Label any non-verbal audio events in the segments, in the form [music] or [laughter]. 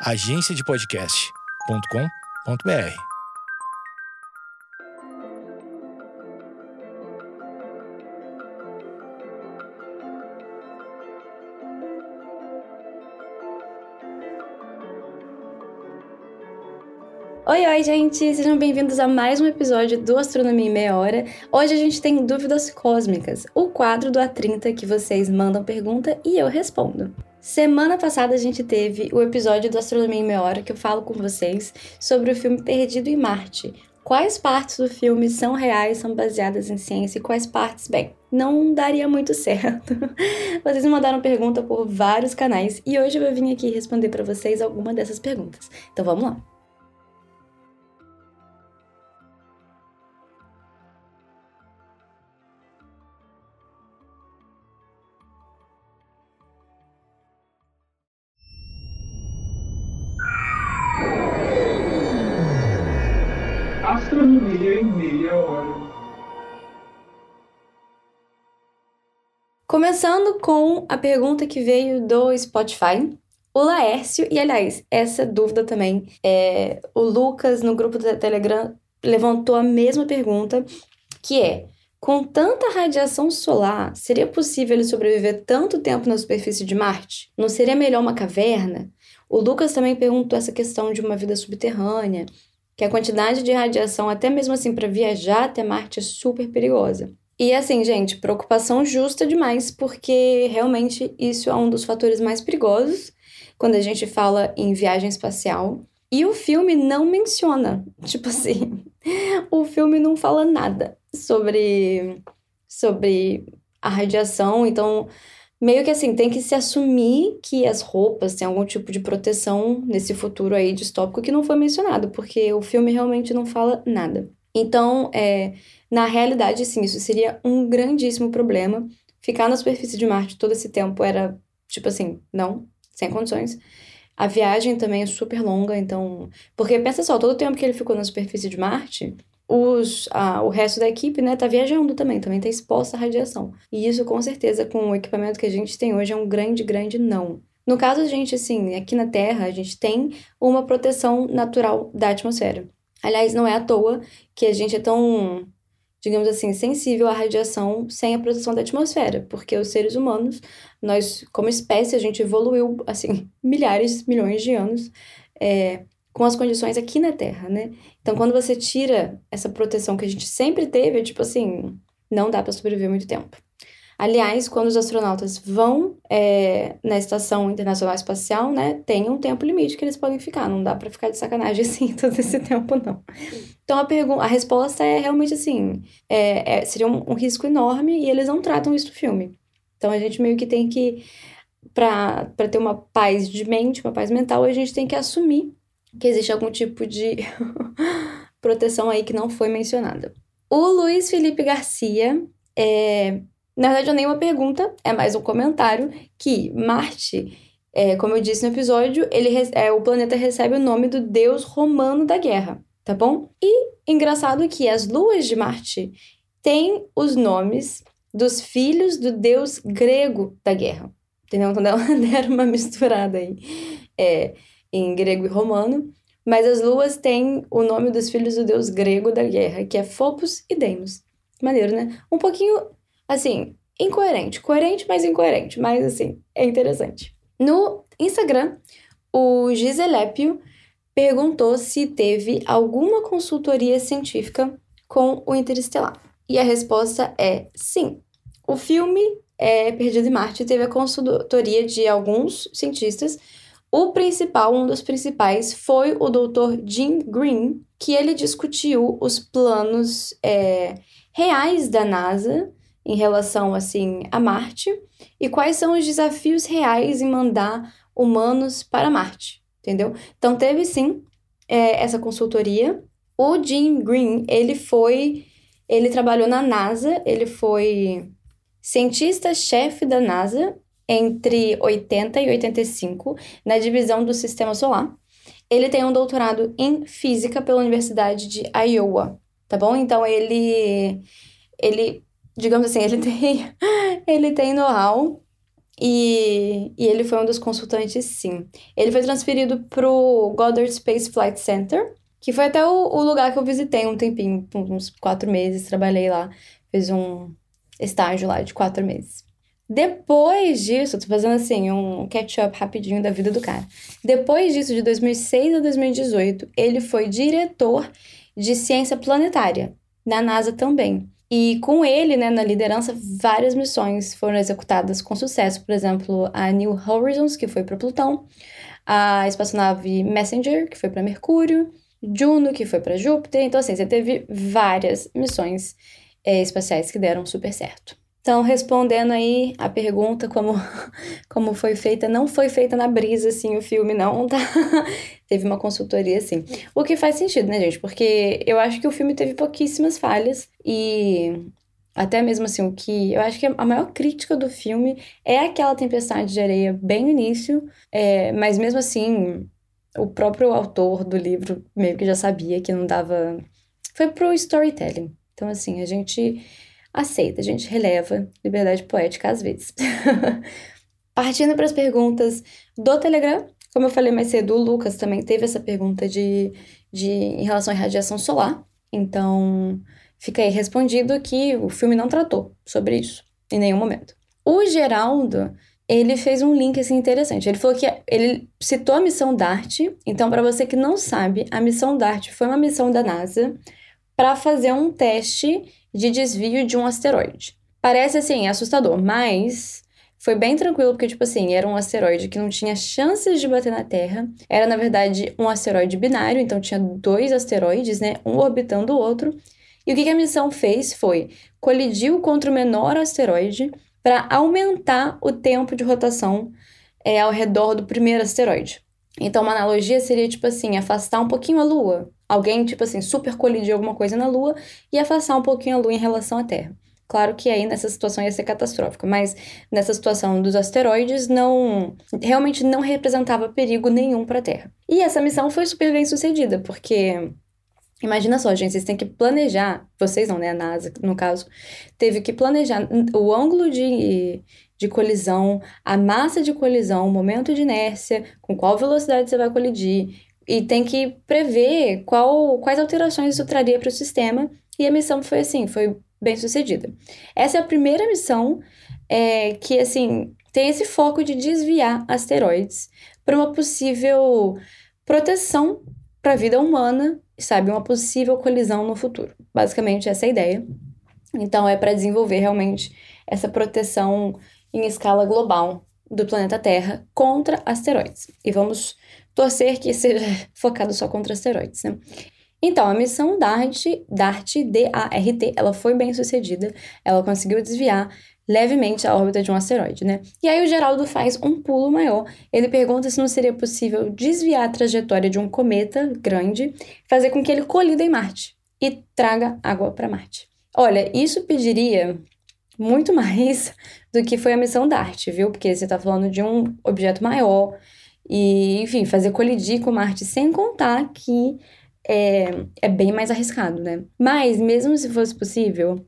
agenciadepodcast.com.br. Oi, oi, gente! Sejam bem-vindos a mais um episódio do Astronomia em Meia Hora. Hoje a gente tem Dúvidas Cósmicas, o quadro do A30 que vocês mandam pergunta e eu respondo. Semana passada a gente teve o episódio do Astronomia em Meia Hora que eu falo com vocês sobre o filme Perdido em Marte. Quais partes do filme são reais, são baseadas em ciência e quais partes, bem, não daria muito [laughs] certo. Vocês me mandaram pergunta por vários canais e hoje eu vou vir aqui responder para vocês alguma dessas perguntas. Então vamos lá. Astronomia em meia hora. Começando com a pergunta que veio do Spotify. O Laércio, e aliás, essa dúvida também, é, o Lucas no grupo do Telegram levantou a mesma pergunta, que é: com tanta radiação solar, seria possível ele sobreviver tanto tempo na superfície de Marte? Não seria melhor uma caverna? O Lucas também perguntou essa questão de uma vida subterrânea que a quantidade de radiação, até mesmo assim, para viajar até Marte é super perigosa. E assim, gente, preocupação justa demais, porque realmente isso é um dos fatores mais perigosos quando a gente fala em viagem espacial. E o filme não menciona, [laughs] tipo assim, o filme não fala nada sobre sobre a radiação, então meio que assim, tem que se assumir que as roupas têm algum tipo de proteção nesse futuro aí distópico que não foi mencionado, porque o filme realmente não fala nada. Então, é, na realidade, sim, isso seria um grandíssimo problema. Ficar na superfície de Marte todo esse tempo era, tipo assim, não, sem condições. A viagem também é super longa, então. Porque pensa só, todo o tempo que ele ficou na superfície de Marte, os, a, o resto da equipe, né, tá viajando também, também tá exposta à radiação. E isso, com certeza, com o equipamento que a gente tem hoje, é um grande, grande não. No caso, a gente, assim, aqui na Terra, a gente tem uma proteção natural da atmosfera. Aliás, não é à toa que a gente é tão, digamos assim, sensível à radiação sem a proteção da atmosfera, porque os seres humanos, nós, como espécie, a gente evoluiu, assim, [laughs] milhares, milhões de anos, é, com as condições aqui na Terra, né? Então, quando você tira essa proteção que a gente sempre teve, é tipo assim, não dá para sobreviver muito tempo. Aliás, quando os astronautas vão é, na Estação Internacional Espacial, né, tem um tempo limite que eles podem ficar. Não dá para ficar de sacanagem [laughs] assim todo esse tempo, não. Então, a, a resposta é realmente assim: é, é, seria um, um risco enorme e eles não tratam isso no filme. Então, a gente meio que tem que, para ter uma paz de mente, uma paz mental, a gente tem que assumir que existe algum tipo de [laughs] proteção aí que não foi mencionada. O Luiz Felipe Garcia, é, na verdade, não é uma pergunta, é mais um comentário que Marte, é, como eu disse no episódio, ele é, o planeta recebe o nome do deus romano da guerra, tá bom? E engraçado que as luas de Marte têm os nomes dos filhos do deus grego da guerra. Entendeu? Então [laughs] deram uma misturada aí. É, em grego e romano, mas as luas têm o nome dos filhos do deus grego da guerra, que é Phobos e Deimos. Maneiro, né? Um pouquinho, assim, incoerente. Coerente, mas incoerente. Mas, assim, é interessante. No Instagram, o Giselépio perguntou se teve alguma consultoria científica com o Interestelar. E a resposta é sim. O filme é, Perdido em Marte teve a consultoria de alguns cientistas o principal, um dos principais, foi o Dr. Jim Green, que ele discutiu os planos é, reais da NASA em relação assim a Marte e quais são os desafios reais em mandar humanos para Marte, entendeu? Então teve sim é, essa consultoria. O Jim Green ele foi, ele trabalhou na NASA, ele foi cientista-chefe da NASA entre 80 e 85 na divisão do Sistema Solar. Ele tem um doutorado em física pela Universidade de Iowa, tá bom? Então ele ele, digamos assim, ele [laughs] tem ele tem know-how E, e ele foi um dos consultantes, sim. Ele foi transferido pro Goddard Space Flight Center, que foi até o, o lugar que eu visitei um tempinho, uns quatro meses, trabalhei lá, fiz um estágio lá de quatro meses. Depois disso, tô fazendo assim, um catch-up rapidinho da vida do cara. Depois disso, de 2006 a 2018, ele foi diretor de ciência planetária, na NASA também. E com ele, né, na liderança, várias missões foram executadas com sucesso. Por exemplo, a New Horizons, que foi para Plutão, a espaçonave Messenger, que foi para Mercúrio, Juno, que foi para Júpiter. Então, assim, você teve várias missões é, espaciais que deram super certo. Então, respondendo aí a pergunta como, [laughs] como foi feita, não foi feita na brisa, assim, o filme, não, tá? [laughs] teve uma consultoria, assim. O que faz sentido, né, gente? Porque eu acho que o filme teve pouquíssimas falhas e até mesmo assim, o que eu acho que a maior crítica do filme é aquela tempestade de areia bem no início, é, mas mesmo assim, o próprio autor do livro meio que já sabia que não dava. Foi pro storytelling. Então, assim, a gente aceita, a gente releva liberdade poética às vezes. [laughs] Partindo para as perguntas do Telegram, como eu falei mais cedo, o Lucas também teve essa pergunta de, de em relação à radiação solar. Então, fica aí respondido que o filme não tratou sobre isso em nenhum momento. O Geraldo, ele fez um link assim interessante. Ele falou que ele citou a missão DART. Então, para você que não sabe, a missão DART foi uma missão da NASA para fazer um teste de desvio de um asteroide. Parece assim assustador, mas foi bem tranquilo porque tipo assim, era um asteroide que não tinha chances de bater na Terra. Era na verdade um asteroide binário, então tinha dois asteroides, né, um orbitando o outro. E o que a missão fez foi colidiu contra o menor asteroide para aumentar o tempo de rotação é, ao redor do primeiro asteroide. Então, uma analogia seria, tipo assim, afastar um pouquinho a Lua. Alguém, tipo assim, super colidir alguma coisa na Lua e afastar um pouquinho a Lua em relação à Terra. Claro que aí nessa situação ia ser catastrófica, mas nessa situação dos asteroides não realmente não representava perigo nenhum para a Terra. E essa missão foi super bem sucedida, porque imagina só, gente, vocês têm que planejar, vocês não, né, a NASA no caso, teve que planejar o ângulo de de colisão, a massa de colisão, o momento de inércia, com qual velocidade você vai colidir, e tem que prever qual, quais alterações isso traria para o sistema, e a missão foi assim, foi bem sucedida. Essa é a primeira missão é, que, assim, tem esse foco de desviar asteroides para uma possível proteção para a vida humana, sabe, uma possível colisão no futuro. Basicamente, essa é a ideia. Então, é para desenvolver realmente essa proteção em escala global do planeta Terra contra asteroides. E vamos torcer que seja [laughs] focado só contra asteroides, né? Então, a missão DART, DART, D-A-R-T, ela foi bem sucedida, ela conseguiu desviar levemente a órbita de um asteroide, né? E aí o Geraldo faz um pulo maior. Ele pergunta se não seria possível desviar a trajetória de um cometa grande, fazer com que ele colida em Marte e traga água para Marte. Olha, isso pediria muito mais [laughs] do que foi a missão DART, viu? Porque você está falando de um objeto maior e, enfim, fazer colidir com Marte sem contar que é, é bem mais arriscado, né? Mas, mesmo se fosse possível,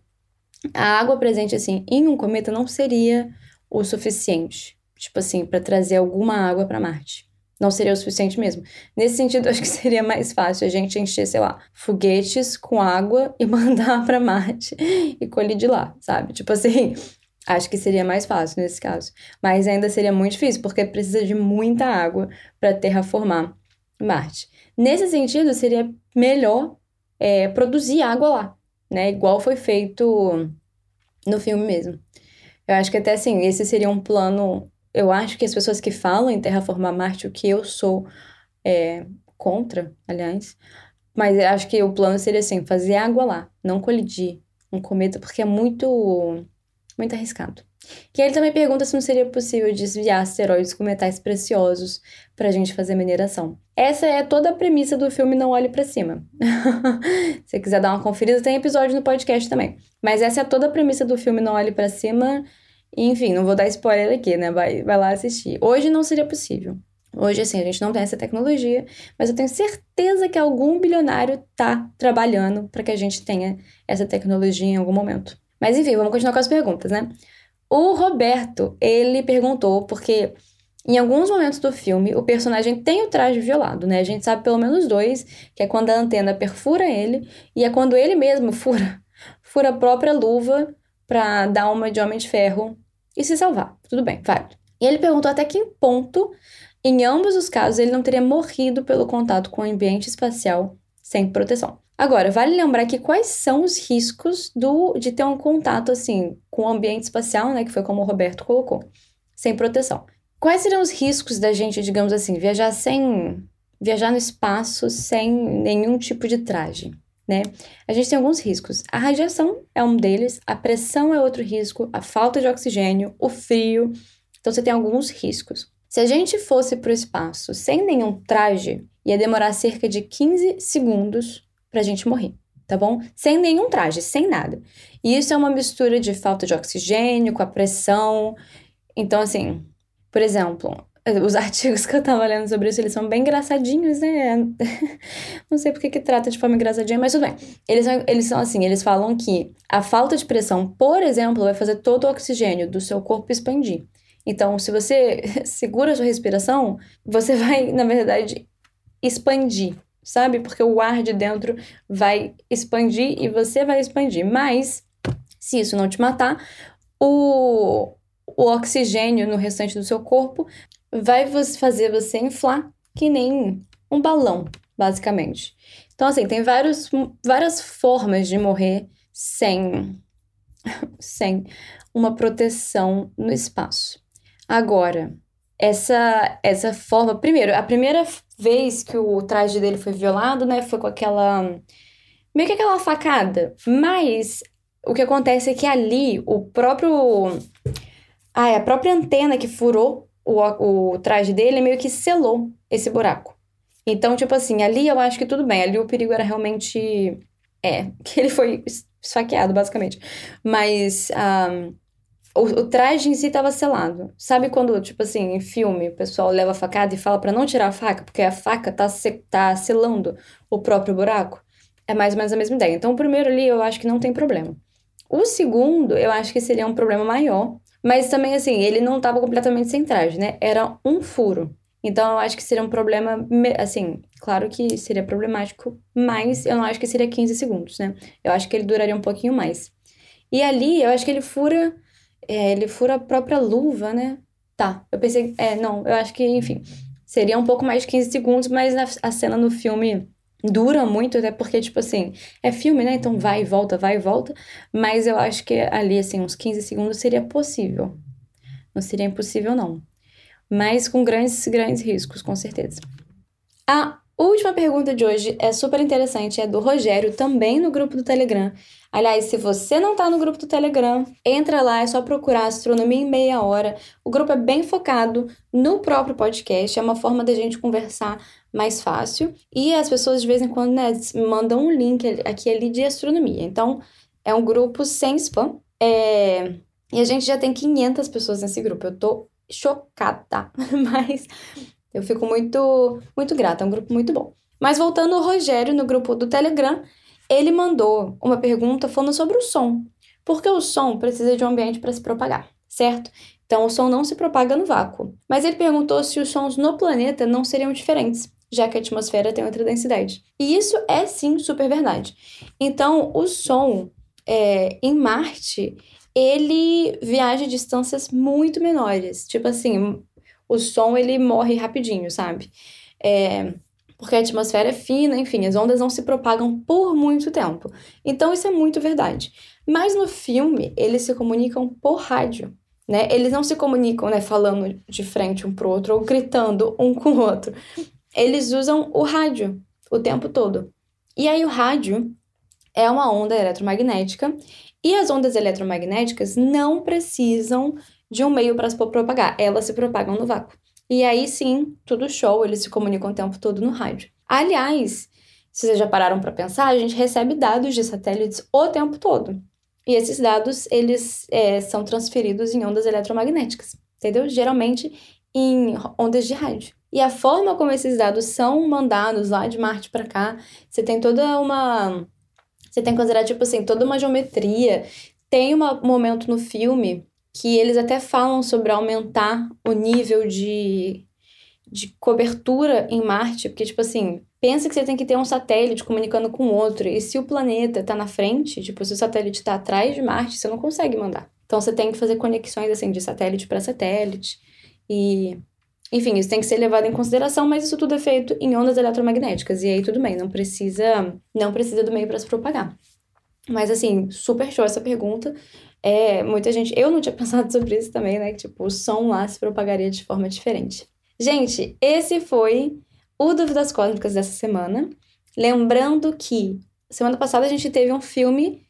a água presente, assim, em um cometa não seria o suficiente, tipo assim, para trazer alguma água para Marte. Não seria o suficiente mesmo. Nesse sentido, [laughs] acho que seria mais fácil a gente encher, sei lá, foguetes com água e [laughs] mandar para Marte e colidir lá, sabe? Tipo assim, acho que seria mais fácil nesse caso. Mas ainda seria muito difícil, porque precisa de muita água para terraformar Marte. Nesse sentido, seria melhor é, produzir água lá, né? Igual foi feito no filme mesmo. Eu acho que até assim, esse seria um plano eu acho que as pessoas que falam em terraformar Marte, o que eu sou é, contra, aliás, mas acho que o plano seria assim, fazer água lá, não colidir um cometa, porque é muito, muito arriscado. E ele também pergunta se não seria possível desviar asteroides com metais preciosos para a gente fazer mineração. Essa é toda a premissa do filme Não Olhe para Cima. [laughs] se você quiser dar uma conferida, tem episódio no podcast também. Mas essa é toda a premissa do filme Não Olhe para Cima enfim, não vou dar spoiler aqui, né? Vai, vai lá assistir. Hoje não seria possível. Hoje, assim, a gente não tem essa tecnologia, mas eu tenho certeza que algum bilionário tá trabalhando para que a gente tenha essa tecnologia em algum momento. Mas enfim, vamos continuar com as perguntas, né? O Roberto, ele perguntou porque em alguns momentos do filme o personagem tem o traje violado, né? A gente sabe pelo menos dois, que é quando a antena perfura ele e é quando ele mesmo fura, [laughs] fura a própria luva para dar uma de Homem de Ferro e se salvar. Tudo bem, válido. E ele perguntou até que ponto, em ambos os casos, ele não teria morrido pelo contato com o ambiente espacial sem proteção. Agora, vale lembrar que quais são os riscos do de ter um contato assim com o ambiente espacial, né, que foi como o Roberto colocou, sem proteção. Quais seriam os riscos da gente, digamos assim, viajar sem viajar no espaço sem nenhum tipo de traje, né? A gente tem alguns riscos. A radiação é um deles, a pressão é outro risco, a falta de oxigênio, o frio. Então você tem alguns riscos. Se a gente fosse para o espaço sem nenhum traje, ia demorar cerca de 15 segundos para a gente morrer, tá bom? Sem nenhum traje, sem nada. E isso é uma mistura de falta de oxigênio com a pressão. Então, assim, por exemplo, [laughs] os artigos que eu tava lendo sobre isso, eles são bem engraçadinhos, né? [laughs] Não sei porque que trata de forma engraçadinha, mas tudo bem. Eles são, eles são assim, eles falam que a falta de pressão, por exemplo, vai fazer todo o oxigênio do seu corpo expandir. Então, se você [laughs] segura a sua respiração, você vai, na verdade, expandir, sabe? Porque o ar de dentro vai expandir e você vai expandir. Mas, se isso não te matar, o, o oxigênio no restante do seu corpo vai fazer você inflar que nem um balão, basicamente. Então, assim, tem vários, várias formas de morrer sem, [laughs] sem uma proteção no espaço. Agora, essa, essa forma. Primeiro, a primeira vez que o traje dele foi violado, né, foi com aquela. meio que aquela facada. Mas o que acontece é que ali o próprio ah, a própria antena que furou o, o traje dele meio que selou esse buraco. Então, tipo assim, ali eu acho que tudo bem. Ali o perigo era realmente. É, [laughs] que ele foi esfaqueado, basicamente. Mas um, o, o, traje em si estava selado. Sabe quando, tipo assim, em filme, o pessoal leva a facada e fala para não tirar a faca, porque a faca tá, se, tá selando o próprio buraco? É mais ou menos a mesma ideia. Então, o primeiro ali eu acho que não tem problema. O segundo, eu acho que seria um problema maior, mas também, assim, ele não estava completamente sem traje, né? Era um furo. Então, eu acho que seria um problema, assim, claro que seria problemático, mas eu não acho que seria 15 segundos, né? Eu acho que ele duraria um pouquinho mais. E ali, eu acho que ele fura, é, ele fura a própria luva, né? Tá, eu pensei, é, não, eu acho que, enfim, seria um pouco mais de 15 segundos, mas a, cena no filme dura muito, até porque, tipo assim, é filme, né? Então vai e volta, vai e volta. Mas eu acho que ali, assim, uns 15 segundos seria possível. Não seria impossível, não. Mas com grandes, grandes riscos, com certeza. A última pergunta de hoje é super interessante, é do Rogério, também no grupo do Telegram. Aliás, se você não tá no grupo do Telegram, entra lá, é só procurar Astronomia em Meia Hora. O grupo é bem focado no próprio podcast, é uma forma da gente conversar mais fácil. E as pessoas de vez em quando né, mandam um link aqui ali de astronomia. Então, é um grupo sem spam. É... E a gente já tem 500 pessoas nesse grupo. Eu tô chocada, [laughs] mas eu fico muito, muito grata. É um grupo muito bom. Mas voltando ao Rogério no grupo do Telegram, ele mandou uma pergunta falando sobre o som. Porque o som precisa de um ambiente para se propagar, certo? Então o som não se propaga no vácuo. Mas ele perguntou se os sons no planeta não seriam diferentes já que a atmosfera tem outra densidade. E isso é sim super verdade. Então, o som é, em Marte, ele viaja distâncias muito menores. Tipo assim, o som ele morre rapidinho, sabe? É, porque a atmosfera é fina, enfim, as ondas não se propagam por muito tempo. Então, isso é muito verdade. Mas no filme, eles se comunicam por rádio. Né? Eles não se comunicam, né, falando de frente um pro outro ou gritando um com o outro eles usam o rádio o tempo todo. E aí o rádio é uma onda eletromagnética e as ondas eletromagnéticas não precisam de um meio para se propagar, elas se propagam no vácuo. E aí sim, tudo show, eles se comunicam o tempo todo no rádio. Aliás, se vocês já pararam para pensar, a gente recebe dados de satélites o tempo todo. E esses dados, eles é, são transferidos em ondas eletromagnéticas, entendeu? Geralmente em ondas de rádio. E a forma como esses dados são mandados lá de Marte para cá, você tem toda uma. Você tem que considerar, tipo assim, toda uma geometria. Tem um momento no filme que eles até falam sobre aumentar o nível de, de cobertura em Marte, porque, tipo assim, pensa que você tem que ter um satélite comunicando com outro, e se o planeta tá na frente, tipo, se o satélite tá atrás de Marte, você não consegue mandar. Então você tem que fazer conexões, assim, de satélite para satélite, e enfim, isso tem que ser levado em consideração, mas isso tudo é feito em ondas eletromagnéticas. E aí tudo bem, não precisa, não precisa do meio para se propagar. Mas assim, super show essa pergunta. É, muita gente, eu não tinha [laughs] pensado sobre isso também, né? Que tipo, o som lá se propagaria de forma diferente. Gente, esse foi o Dúvidas Cósmicas dessa semana. Lembrando que semana passada a gente teve um filme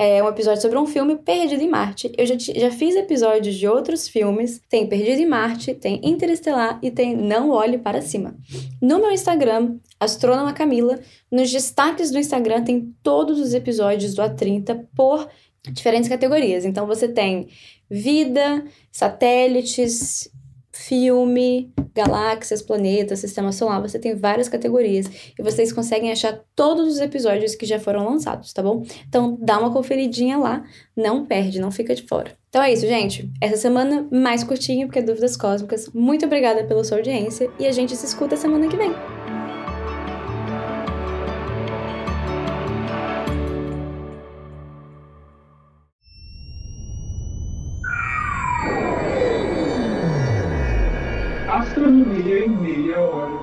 é um episódio sobre um filme Perdido em Marte. Eu já, já fiz episódios de outros filmes. Tem Perdido em Marte, tem Interestelar e tem Não Olhe Para Cima. No meu Instagram, Astrônoma Camila, nos destaques do Instagram tem todos os episódios do A30 por diferentes categorias. Então você tem vida, satélites, filme, galáxias, planetas, sistema solar, você tem várias categorias e vocês conseguem achar todos os episódios que já foram lançados, tá bom? Então dá uma conferidinha lá, não perde, não fica de fora. Então é isso, gente. Essa semana mais curtinha porque é dúvidas cósmicas. Muito obrigada pela sua audiência e a gente se escuta semana que vem. Astronomia em meia hora.